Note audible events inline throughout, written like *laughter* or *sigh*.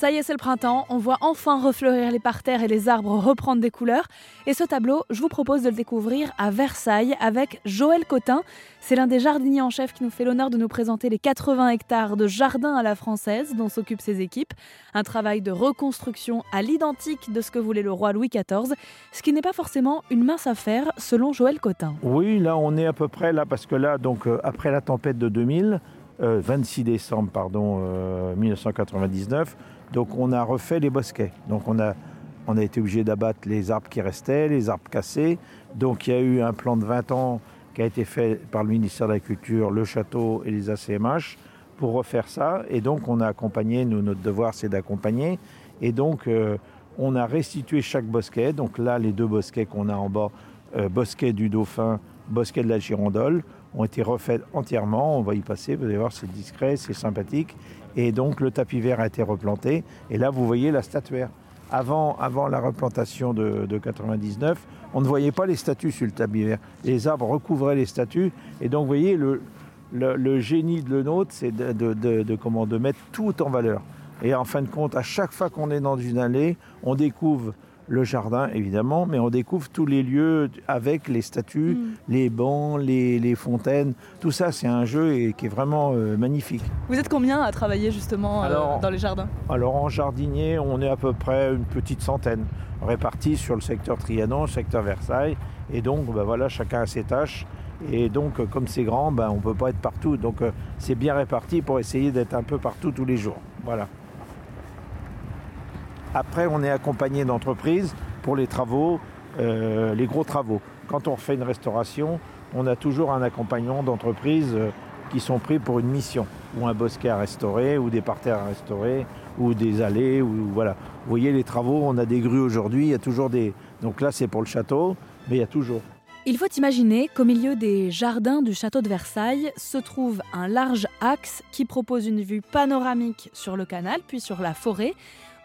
Ça y est, c'est le printemps, on voit enfin refleurir les parterres et les arbres reprendre des couleurs. Et ce tableau, je vous propose de le découvrir à Versailles avec Joël Cotin. C'est l'un des jardiniers en chef qui nous fait l'honneur de nous présenter les 80 hectares de jardin à la française dont s'occupent ses équipes. Un travail de reconstruction à l'identique de ce que voulait le roi Louis XIV, ce qui n'est pas forcément une mince affaire selon Joël Cotin. Oui, là on est à peu près là parce que là, donc euh, après la tempête de 2000, 26 euh, décembre pardon, 1999, donc on a refait les bosquets. Donc on a, on a été obligé d'abattre les arbres qui restaient, les arbres cassés. Donc il y a eu un plan de 20 ans qui a été fait par le ministère de la Culture, le château et les ACMH pour refaire ça. Et donc on a accompagné, nous notre devoir c'est d'accompagner. Et donc euh, on a restitué chaque bosquet. Donc là les deux bosquets qu'on a en bas, euh, bosquet du dauphin, bosquet de la girandole, ont été refaits entièrement. On va y passer, vous allez voir, c'est discret, c'est sympathique. Et donc le tapis vert a été replanté. Et là, vous voyez la statuaire. Avant, avant la replantation de, de 99, on ne voyait pas les statues sur le tapis vert. Les arbres recouvraient les statues. Et donc, vous voyez, le, le, génie de le c'est de, de, de, comment, de mettre tout en valeur. Et en fin de compte, à chaque fois qu'on est dans une allée, on découvre le jardin évidemment, mais on découvre tous les lieux avec les statues, mm. les bancs, les, fontaines. Tout ça, c'est un jeu et, qui est vraiment euh, magnifique. Vous êtes combien à travailler justement euh, dans les jardins? Alors en jardinier, on est à peu près une petite centaine, répartis sur le secteur Trianon, le secteur Versailles. Et donc, ben voilà, chacun a ses tâches. Et donc, comme c'est grand, ben, on ne peut pas être partout. Donc, euh, c'est bien réparti pour essayer d'être un peu partout tous les jours. Voilà. Après, on est accompagné d'entreprises pour les travaux, euh, les gros travaux. Quand on fait une restauration, on a toujours un accompagnement d'entreprises euh, qui sont pris pour une mission, ou un bosquet à restaurer, ou des parterres à restaurer, ou des allées, voilà. Vous voyez les travaux, on a des grues aujourd'hui, il y a toujours des. Donc là, c'est pour le château, mais il y a toujours. Il faut imaginer qu'au milieu des jardins du château de Versailles se trouve un large axe qui propose une vue panoramique sur le canal, puis sur la forêt,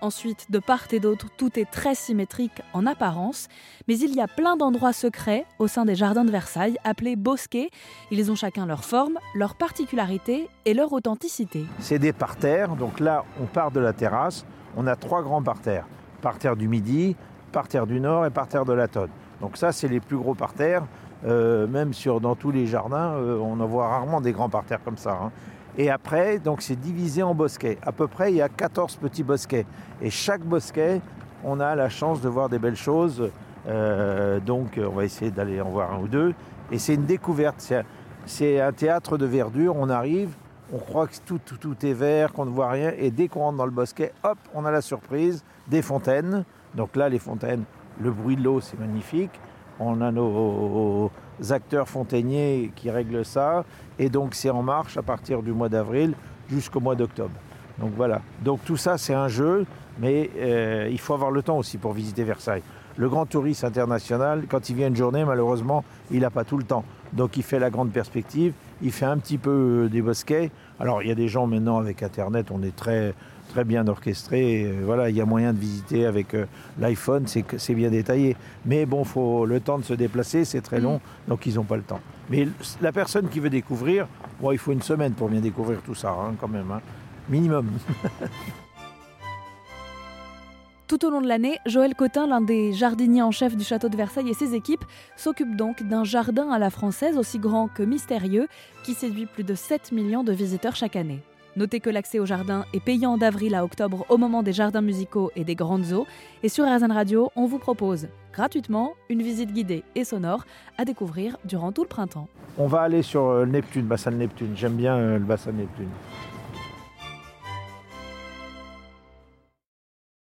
Ensuite, de part et d'autre, tout est très symétrique en apparence, mais il y a plein d'endroits secrets au sein des jardins de Versailles appelés bosquets. Ils ont chacun leur forme, leur particularité et leur authenticité. C'est des parterres, donc là on part de la terrasse, on a trois grands parterres. Parterre du Midi, parterre du Nord et parterre de la Tonne. Donc ça c'est les plus gros parterres, euh, même dans tous les jardins, euh, on en voit rarement des grands parterres comme ça. Hein. Et après, c'est divisé en bosquets. À peu près, il y a 14 petits bosquets. Et chaque bosquet, on a la chance de voir des belles choses. Euh, donc, on va essayer d'aller en voir un ou deux. Et c'est une découverte. C'est un théâtre de verdure. On arrive, on croit que tout, tout, tout est vert, qu'on ne voit rien. Et dès qu'on rentre dans le bosquet, hop, on a la surprise des fontaines. Donc là, les fontaines, le bruit de l'eau, c'est magnifique. On a nos acteurs fontainiers qui règlent ça. Et donc c'est en marche à partir du mois d'avril jusqu'au mois d'octobre. Donc voilà. Donc tout ça c'est un jeu, mais euh, il faut avoir le temps aussi pour visiter Versailles. Le grand touriste international, quand il vient une journée, malheureusement, il n'a pas tout le temps. Donc il fait la grande perspective, il fait un petit peu euh, des bosquets. Alors il y a des gens maintenant avec Internet, on est très très bien orchestré. voilà, il y a moyen de visiter avec euh, l'iPhone, c'est bien détaillé. Mais bon, faut le temps de se déplacer, c'est très long, mm. donc ils n'ont pas le temps. Mais la personne qui veut découvrir, bon, il faut une semaine pour bien découvrir tout ça, hein, quand même, hein. minimum. *laughs* Tout au long de l'année, Joël Cotin, l'un des jardiniers en chef du château de Versailles et ses équipes, s'occupe donc d'un jardin à la française aussi grand que mystérieux qui séduit plus de 7 millions de visiteurs chaque année. Notez que l'accès au jardin est payant d'avril à octobre au moment des jardins musicaux et des grandes eaux. Et sur RZN Radio, on vous propose gratuitement une visite guidée et sonore à découvrir durant tout le printemps. On va aller sur euh, Neptune, bassin de Neptune. J'aime bien euh, le bassin de Neptune.